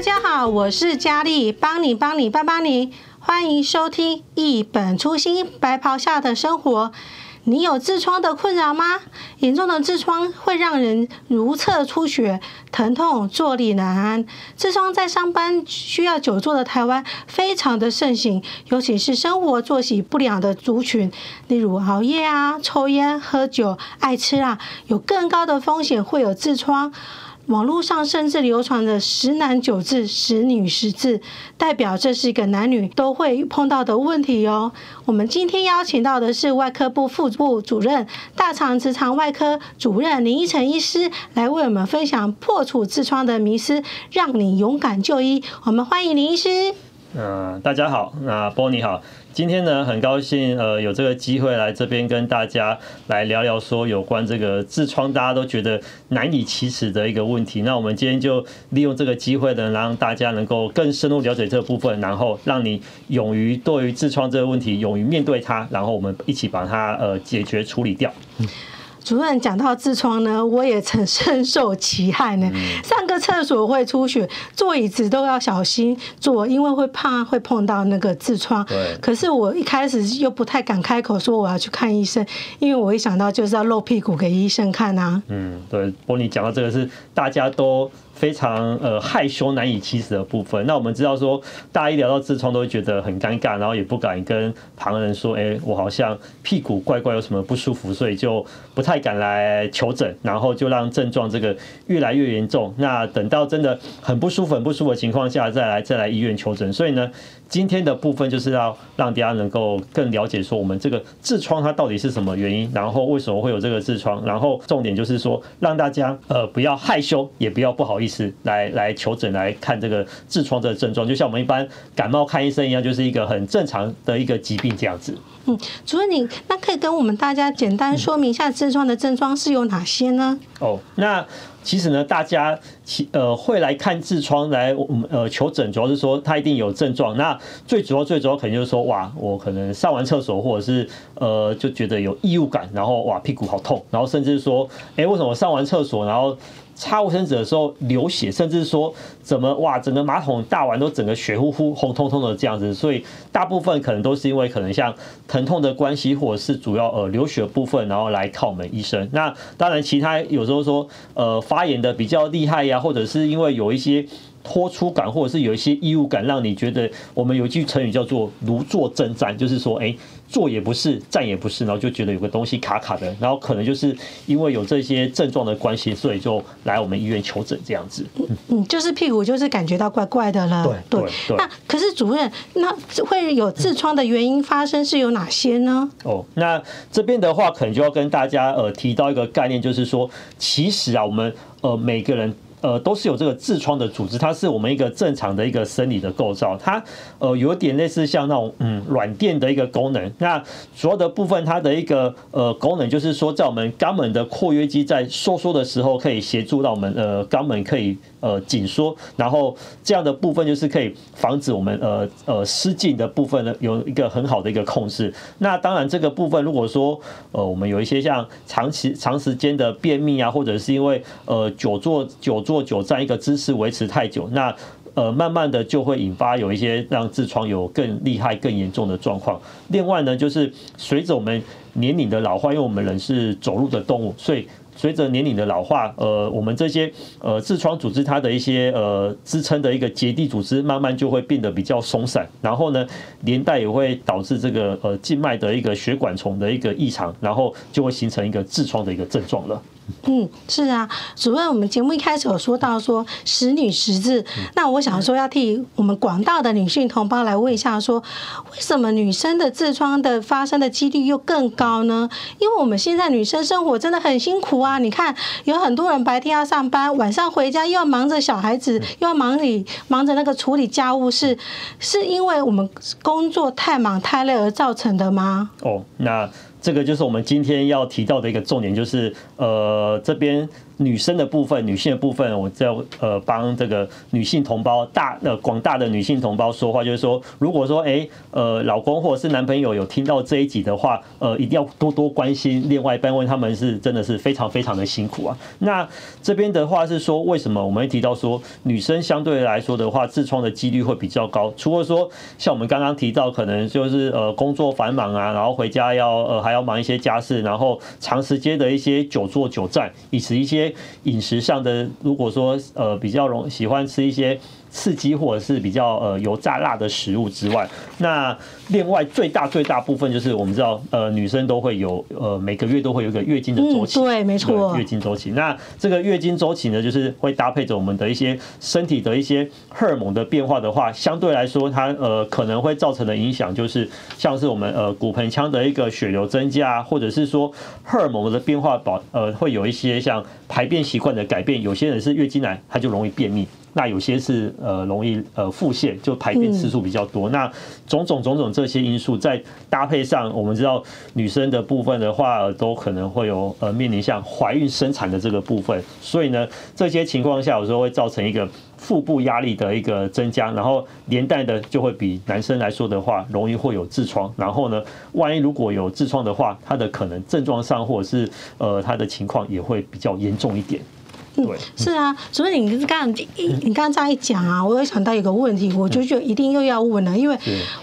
大家好，我是佳丽，帮你帮你帮帮你，欢迎收听一本初心白袍下的生活。你有痔疮的困扰吗？严重的痔疮会让人如厕出血、疼痛、坐立难安。痔疮在上班需要久坐的台湾非常的盛行，尤其是生活作息不良的族群，例如熬夜啊、抽烟、喝酒、爱吃辣，有更高的风险会有痔疮。网络上甚至流传着“十男九痔，十女十痔”，代表这是一个男女都会碰到的问题哦。我们今天邀请到的是外科部副部主任、大肠直肠外科主任林依晨医师，来为我们分享破除痔疮的迷思，让你勇敢就医。我们欢迎林医师。嗯、大家好，那波你好。今天呢，很高兴呃有这个机会来这边跟大家来聊聊说有关这个痔疮大家都觉得难以启齿的一个问题。那我们今天就利用这个机会呢，让大家能够更深入了解这部分，然后让你勇于对于痔疮这个问题勇于面对它，然后我们一起把它呃解决处理掉。嗯主任讲到痔疮呢，我也曾深受其害呢。上个厕所会出血，坐椅子都要小心坐，因为会怕会碰到那个痔疮。对。可是我一开始又不太敢开口说我要去看医生，因为我一想到就是要露屁股给医生看啊。嗯，对。不过你讲到这个是大家都。非常呃害羞难以启齿的部分。那我们知道说，大家一聊到痔疮都会觉得很尴尬，然后也不敢跟旁人说，哎，我好像屁股怪怪有什么不舒服，所以就不太敢来求诊，然后就让症状这个越来越严重。那等到真的很不舒服、很不舒服的情况下，再来再来医院求诊。所以呢，今天的部分就是要让大家能够更了解说，我们这个痔疮它到底是什么原因，然后为什么会有这个痔疮，然后重点就是说，让大家呃不要害羞，也不要不好意思。来来求诊来看这个痔疮的症状，就像我们一般感冒看医生一样，就是一个很正常的一个疾病这样子。嗯，主任你那可以跟我们大家简单说明一下痔疮的症状是有哪些呢？哦，那其实呢，大家其呃会来看痔疮来呃求诊，主要是说他一定有症状。那最主要最主要可能就是说，哇，我可能上完厕所或者是呃就觉得有异物感，然后哇屁股好痛，然后甚至说，哎，为什么我上完厕所然后擦卫生纸的时候流血，甚至说怎么哇，整个马桶大碗都整个血乎乎、红彤彤的这样子，所以大部分可能都是因为可能像疼痛的关系，或者是主要呃流血部分，然后来靠我们医生。那当然，其他有时候说呃发炎的比较厉害呀，或者是因为有一些。脱出感，或者是有一些异物感，让你觉得我们有一句成语叫做“如坐针毡”，就是说，哎，坐也不是，站也不是，然后就觉得有个东西卡卡的，然后可能就是因为有这些症状的关系，所以就来我们医院求诊这样子。嗯，就是屁股就是感觉到怪怪的了。对对对。那可是主任，那会有痔疮的原因发生是有哪些呢？哦，那这边的话，可能就要跟大家呃提到一个概念，就是说，其实啊，我们呃每个人。呃，都是有这个痔疮的组织，它是我们一个正常的一个生理的构造，它呃有点类似像那种嗯软垫的一个功能。那主要的部分，它的一个呃功能就是说，在我们肛门的括约肌在收缩的时候，可以协助到我们呃肛门可以呃紧缩，然后这样的部分就是可以防止我们呃呃失禁的部分呢有一个很好的一个控制。那当然这个部分如果说呃我们有一些像长期长时间的便秘啊，或者是因为呃久坐久坐坐久站一个姿势维持太久，那呃慢慢的就会引发有一些让痔疮有更厉害、更严重的状况。另外呢，就是随着我们年龄的老化，因为我们人是走路的动物，所以随着年龄的老化，呃，我们这些呃痔疮组织它的一些呃支撑的一个结缔组织，慢慢就会变得比较松散，然后呢，连带也会导致这个呃静脉的一个血管丛的一个异常，然后就会形成一个痔疮的一个症状了。嗯，是啊，主任，我们节目一开始有说到说十女十字，那我想说要替我们广大的女性同胞来问一下，说为什么女生的痔疮的发生的几率又更高呢？因为我们现在女生生活真的很辛苦啊，你看有很多人白天要上班，晚上回家又要忙着小孩子，又要忙里忙着那个处理家务事，是因为我们工作太忙太累而造成的吗？哦，那。这个就是我们今天要提到的一个重点，就是呃这边。女生的部分，女性的部分，我在呃帮这个女性同胞大呃广大的女性同胞说话，就是说，如果说哎呃老公或者是男朋友有听到这一集的话，呃一定要多多关心另外一半，问他们是真的是非常非常的辛苦啊。那这边的话是说，为什么我们会提到说女生相对来说的话，痔疮的几率会比较高？除了说像我们刚刚提到，可能就是呃工作繁忙啊，然后回家要呃还要忙一些家事，然后长时间的一些久坐久站，以及一些。饮食上的，如果说呃比较容喜欢吃一些。刺激或者是比较呃油炸辣的食物之外，那另外最大最大部分就是我们知道呃女生都会有呃每个月都会有一个月经的周期，嗯，对，没错，月经周期。那这个月经周期呢，就是会搭配着我们的一些身体的一些荷尔蒙的变化的话，相对来说它呃可能会造成的影响就是像是我们呃骨盆腔的一个血流增加，或者是说荷尔蒙的变化保呃会有一些像排便习惯的改变，有些人是月经来他就容易便秘。那有些是呃容易呃腹泻，就排便次数比较多。那种种种种这些因素，在搭配上，我们知道女生的部分的话，都可能会有呃面临像怀孕生产的这个部分。所以呢，这些情况下有时候会造成一个腹部压力的一个增加，然后连带的就会比男生来说的话，容易会有痔疮。然后呢，万一如果有痔疮的话，它的可能症状上或者是呃它的情况也会比较严重一点。嗯，是啊，所以你刚刚一你刚刚这样一讲啊，我又想到一个问题，我就觉得一定又要问了，因为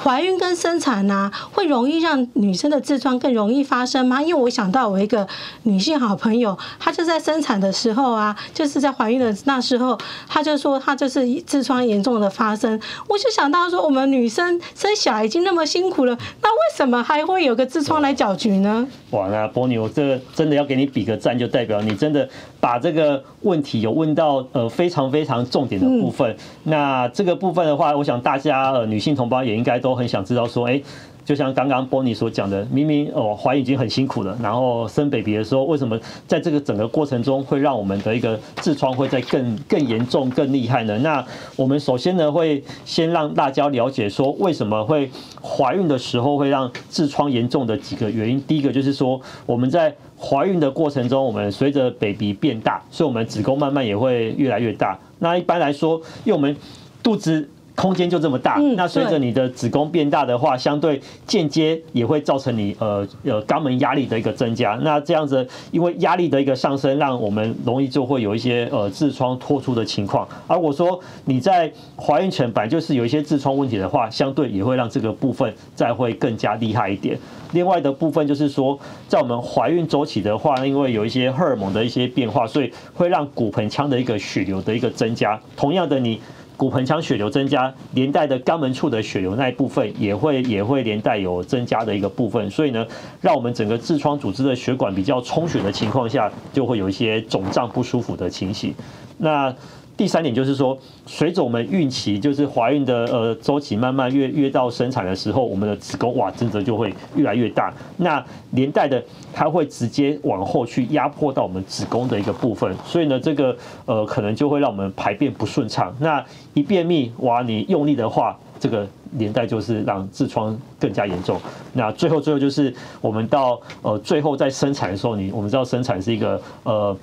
怀孕跟生产呢，会容易让女生的痔疮更容易发生吗？因为我想到我一个女性好朋友，她就在生产的时候啊，就是在怀孕的那时候，她就说她就是痔疮严重的发生，我就想到说，我们女生生小孩已经那么辛苦了，那为什么还会有个痔疮来搅局呢？哇，那波妮，我这个真的要给你比个赞，就代表你真的把这个。问题有问到呃非常非常重点的部分，那这个部分的话，我想大家呃女性同胞也应该都很想知道说，哎。就像刚刚波尼所讲的，明明哦怀孕已经很辛苦了，然后生 baby 的时候，为什么在这个整个过程中会让我们的一个痔疮会在更更严重、更厉害呢？那我们首先呢会先让大家了解说，为什么会怀孕的时候会让痔疮严重的几个原因。第一个就是说，我们在怀孕的过程中，我们随着 baby 变大，所以我们子宫慢慢也会越来越大。那一般来说，因为我们肚子。空间就这么大，那随着你的子宫变大的话，相对间接也会造成你呃呃肛门压力的一个增加。那这样子，因为压力的一个上升，让我们容易就会有一些呃痔疮脱出的情况。而我说你在怀孕前本来就是有一些痔疮问题的话，相对也会让这个部分再会更加厉害一点。另外的部分就是说，在我们怀孕周期的话，因为有一些荷尔蒙的一些变化，所以会让骨盆腔的一个血流的一个增加。同样的，你。骨盆腔血流增加，连带的肛门处的血流那一部分也会也会连带有增加的一个部分，所以呢，让我们整个痔疮组织的血管比较充血的情况下，就会有一些肿胀不舒服的情形。那第三点就是说，随着我们孕期，就是怀孕的呃周期慢慢越越到生产的时候，我们的子宫哇，真的就会越来越大。那连带的，它会直接往后去压迫到我们子宫的一个部分，所以呢，这个呃可能就会让我们排便不顺畅。那一便秘哇，你用力的话，这个连带就是让痔疮更加严重。那最后最后就是我们到呃最后在生产的时候，你我们知道生产是一个呃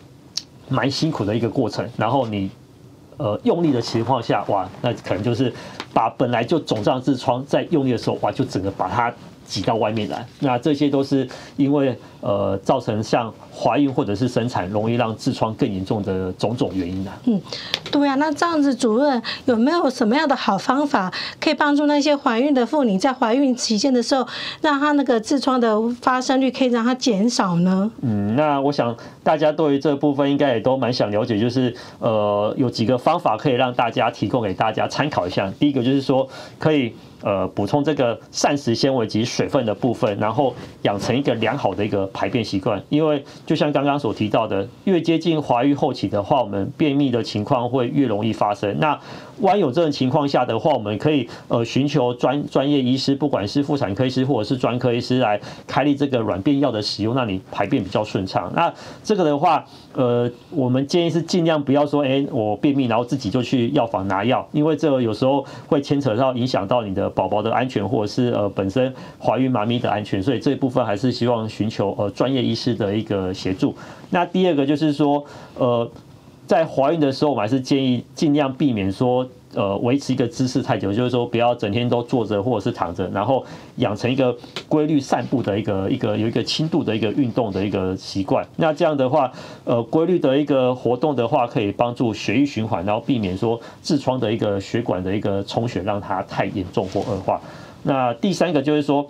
蛮辛苦的一个过程，然后你。呃，用力的情况下，哇，那可能就是把本来就肿胀痔疮，在用力的时候，哇，就整个把它挤到外面来。那这些都是因为呃，造成像怀孕或者是生产容易让痔疮更严重的种种原因的。嗯，对啊，那这样子，主任有没有什么样的好方法，可以帮助那些怀孕的妇女在怀孕期间的时候，让她那个痔疮的发生率可以让它减少呢？嗯，那我想大家对于这部分应该也都蛮想了解，就是呃，有几个方法可以让大家提供给大家参考一下。第一个就是说可以。呃，补充这个膳食纤维及水分的部分，然后养成一个良好的一个排便习惯。因为就像刚刚所提到的，越接近怀孕后期的话，我们便秘的情况会越容易发生。那万一有这种情况下的话，我们可以呃寻求专专业医师，不管是妇产科医师或者是专科医师来开立这个软便药的使用，让你排便比较顺畅。那这个的话，呃，我们建议是尽量不要说，哎，我便秘然后自己就去药房拿药，因为这个有时候会牵扯到影响到你的宝宝的安全，或者是呃本身怀孕妈咪的安全，所以这一部分还是希望寻求呃专业医师的一个协助。那第二个就是说，呃。在怀孕的时候，我们还是建议尽量避免说，呃，维持一个姿势太久，就是说不要整天都坐着或者是躺着，然后养成一个规律散步的一个一个有一个轻度的一个运动的一个习惯。那这样的话，呃，规律的一个活动的话，可以帮助血液循环，然后避免说痔疮的一个血管的一个充血，让它太严重或恶化。那第三个就是说。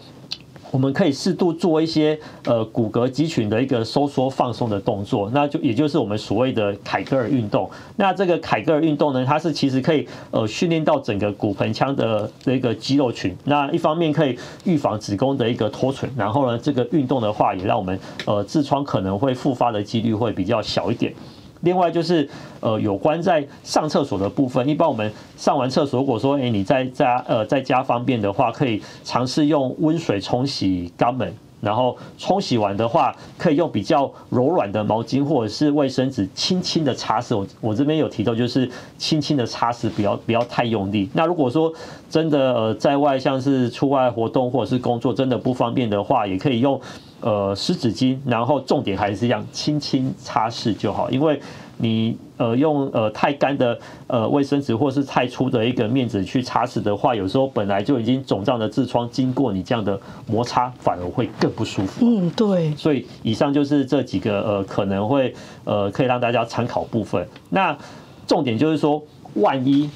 我们可以适度做一些呃骨骼肌群的一个收缩放松的动作，那就也就是我们所谓的凯格尔运动。那这个凯格尔运动呢，它是其实可以呃训练到整个骨盆腔的这个肌肉群。那一方面可以预防子宫的一个脱垂，然后呢，这个运动的话也让我们呃痔疮可能会复发的几率会比较小一点。另外就是，呃，有关在上厕所的部分，一般我们上完厕所，如果说，哎，你在家，呃，在家方便的话，可以尝试用温水冲洗肛门，然后冲洗完的话，可以用比较柔软的毛巾或者是卫生纸轻轻的擦拭。我我这边有提到，就是轻轻的擦拭，不要不要太用力。那如果说真的呃在外像是出外活动或者是工作真的不方便的话，也可以用。呃，湿纸巾，然后重点还是一样，轻轻擦拭就好。因为你呃用呃太干的呃卫生纸或是太粗的一个面纸去擦拭的话，有时候本来就已经肿胀的痔疮，经过你这样的摩擦，反而会更不舒服。嗯，对。所以以上就是这几个呃可能会呃可以让大家参考部分。那重点就是说，万一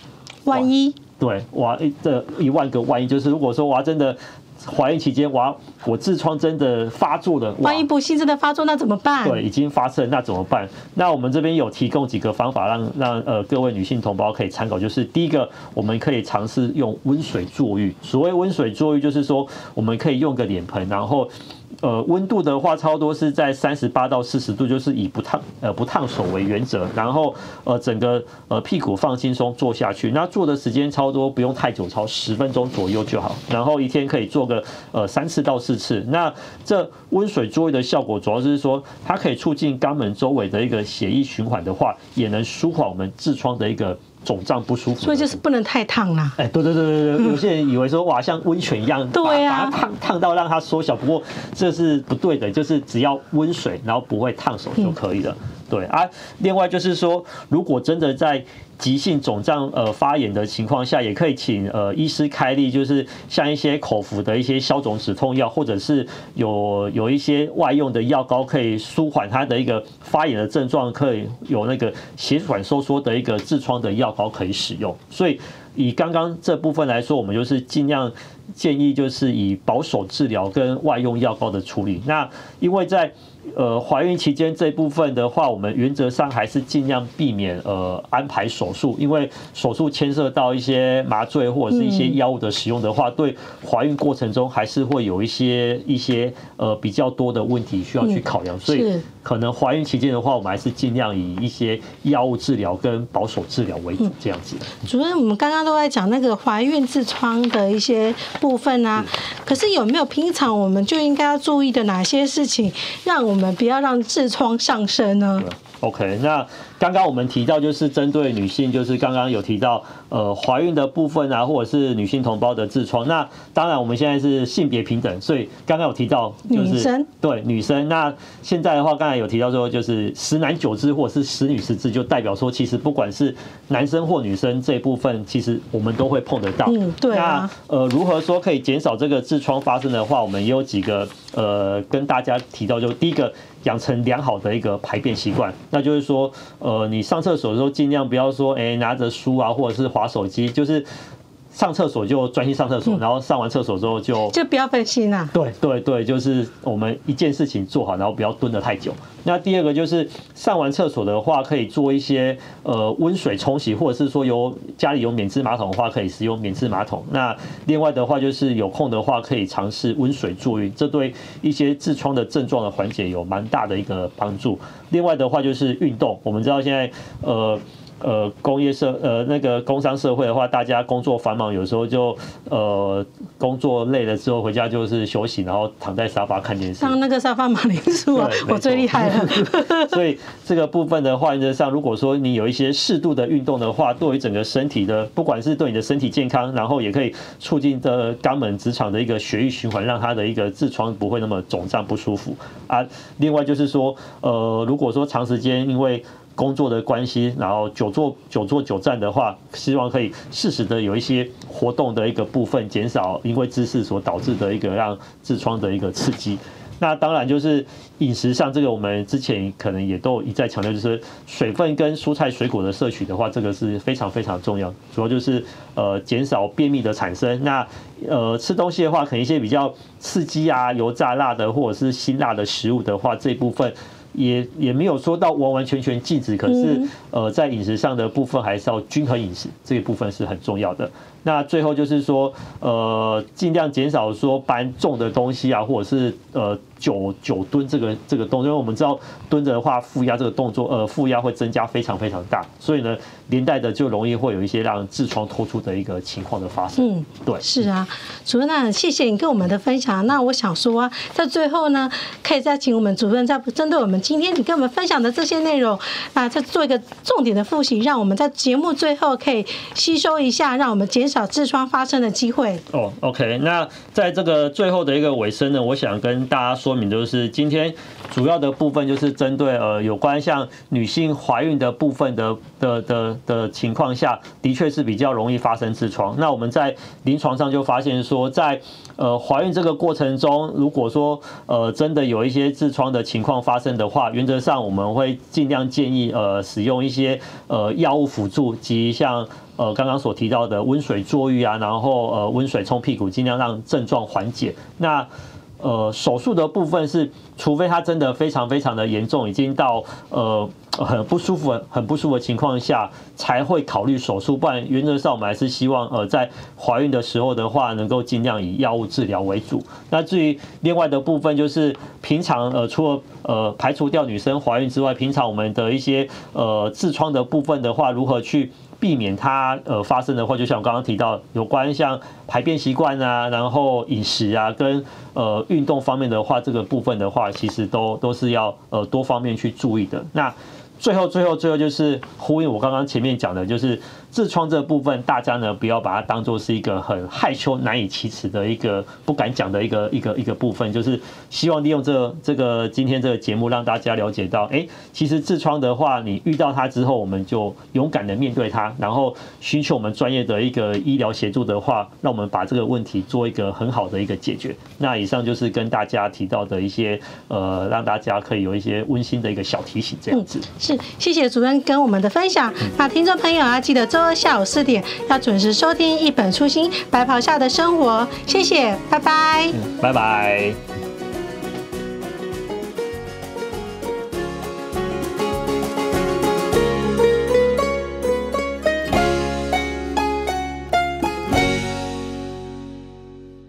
万一对哇，这一万个万一，就是如果说哇真的。怀孕期间，哇我痔疮真的发作了，万一不幸真的发作，那怎么办？对，已经发生，那怎么办？那我们这边有提供几个方法让，让让呃各位女性同胞可以参考，就是第一个，我们可以尝试用温水坐浴。所谓温水坐浴，就是说我们可以用个脸盆，然后。呃，温度的话，差不多是在三十八到四十度，就是以不烫呃不烫手为原则。然后呃，整个呃屁股放轻松坐下去，那做的时间差不多不用太久，超十分钟左右就好。然后一天可以做个呃三次到四次。那这温水坐浴的效果，主要是说它可以促进肛门周围的一个血液循环的话，也能舒缓我们痔疮的一个。肿胀不舒服，所以就是不能太烫啦。哎，对对对对对，有些人以为说哇，像温泉一样，对啊，把它烫烫到让它缩小。不过这是不对的，就是只要温水，然后不会烫手就可以了。对啊，另外就是说，如果真的在急性肿胀呃发炎的情况下，也可以请呃医师开立，就是像一些口服的一些消肿止痛药，或者是有有一些外用的药膏，可以舒缓它的一个发炎的症状，可以有那个血管收缩的一个痔疮的药膏可以使用。所以以刚刚这部分来说，我们就是尽量建议就是以保守治疗跟外用药膏的处理。那因为在呃，怀孕期间这部分的话，我们原则上还是尽量避免呃安排手术，因为手术牵涉到一些麻醉或者是一些药物的使用的话，对怀孕过程中还是会有一些一些呃比较多的问题需要去考量，所以可能怀孕期间的话，我们还是尽量以一些药物治疗跟保守治疗为主这样子。主任，我们刚刚都在讲那个怀孕痔疮的一些部分啊，可是有没有平常我们就应该要注意的哪些事情，让我们不要让痔疮上升呢。OK，那刚刚我们提到就是针对女性，就是刚刚有提到呃怀孕的部分啊，或者是女性同胞的痔疮。那当然我们现在是性别平等，所以刚刚有提到就是女生对女生。那现在的话，刚才有提到说就是十男九痔或者是十女十痔，就代表说其实不管是男生或女生这一部分，其实我们都会碰得到。嗯，对啊。那呃，如何说可以减少这个痔疮发生的话，我们也有几个呃跟大家提到，就第一个。养成良好的一个排便习惯，那就是说，呃，呃你上厕所的时候尽量不要说，哎，拿着书啊，或者是划手机，就是。上厕所就专心上厕所，然后上完厕所之后就就不要分心呐。对对对，就是我们一件事情做好，然后不要蹲得太久。那第二个就是上完厕所的话，可以做一些呃温水冲洗，或者是说有家里有免治马桶的话，可以使用免治马桶。那另外的话就是有空的话，可以尝试温水坐浴，这对一些痔疮的症状的缓解有蛮大的一个帮助。另外的话就是运动，我们知道现在呃。呃工业社呃那个工商社会的话，大家工作繁忙，有时候就呃工作累了之后回家就是休息，然后躺在沙发看电视。当那个沙发马铃薯啊，我最厉害了。所以这个部分的话，原则上如果说你有一些适度的运动的话，对于整个身体的，不管是对你的身体健康，然后也可以促进的肛门直肠的一个血液循环，让它的一个痔疮不会那么肿胀不舒服啊。另外就是说，呃，如果说长时间因为工作的关系，然后久坐久坐久站的话，希望可以适时的有一些活动的一个部分，减少因为姿势所导致的一个让痔疮的一个刺激。那当然就是饮食上，这个我们之前可能也都一再强调，就是水分跟蔬菜水果的摄取的话，这个是非常非常重要。主要就是呃减少便秘的产生。那呃吃东西的话，可能一些比较刺激啊、油炸辣的或者是辛辣的食物的话，这一部分。也也没有说到完完全全禁止，可是呃，在饮食上的部分还是要均衡饮食，这一部分是很重要的。那最后就是说，呃，尽量减少说搬重的东西啊，或者是呃。久久蹲这个这个动作，因为我们知道蹲着的话，负压这个动作，呃，负压会增加非常非常大，所以呢，连带的就容易会有一些让痔疮突出的一个情况的发生。嗯，对，是啊，主任，那谢谢你跟我们的分享。那我想说啊，在最后呢，可以再请我们主任再针对我们今天你跟我们分享的这些内容啊，再做一个重点的复习，让我们在节目最后可以吸收一下，让我们减少痔疮发生的机会。哦，OK，那在这个最后的一个尾声呢，我想跟大家说。明就是今天主要的部分就是针对呃有关像女性怀孕的部分的的的的情况下，的确是比较容易发生痔疮。那我们在临床上就发现说，在呃怀孕这个过程中，如果说呃真的有一些痔疮的情况发生的话，原则上我们会尽量建议呃使用一些呃药物辅助及像呃刚刚所提到的温水坐浴啊，然后呃温水冲屁股，尽量让症状缓解。那呃，手术的部分是，除非它真的非常非常的严重，已经到呃很不舒服、很不舒服的情况下，才会考虑手术。不然原则上我们还是希望呃在怀孕的时候的话，能够尽量以药物治疗为主。那至于另外的部分，就是平常呃除了呃排除掉女生怀孕之外，平常我们的一些呃痔疮的部分的话，如何去？避免它呃发生的话，就像我刚刚提到有关像排便习惯啊，然后饮食啊，跟呃运动方面的话，这个部分的话，其实都都是要呃多方面去注意的。那最后最后最后就是呼应我刚刚前面讲的，就是。痔疮这部分，大家呢不要把它当做是一个很害羞、难以启齿的一个不敢讲的一个一个一个部分，就是希望利用这、这个今天这个节目，让大家了解到，哎，其实痔疮的话，你遇到它之后，我们就勇敢的面对它，然后寻求我们专业的一个医疗协助的话，让我们把这个问题做一个很好的一个解决。那以上就是跟大家提到的一些呃，让大家可以有一些温馨的一个小提醒，这样子。是，谢谢主任跟我们的分享。那听众朋友啊，记得周。下午四点要准时收听《一本初心白袍下的生活》，谢谢，拜拜，拜拜。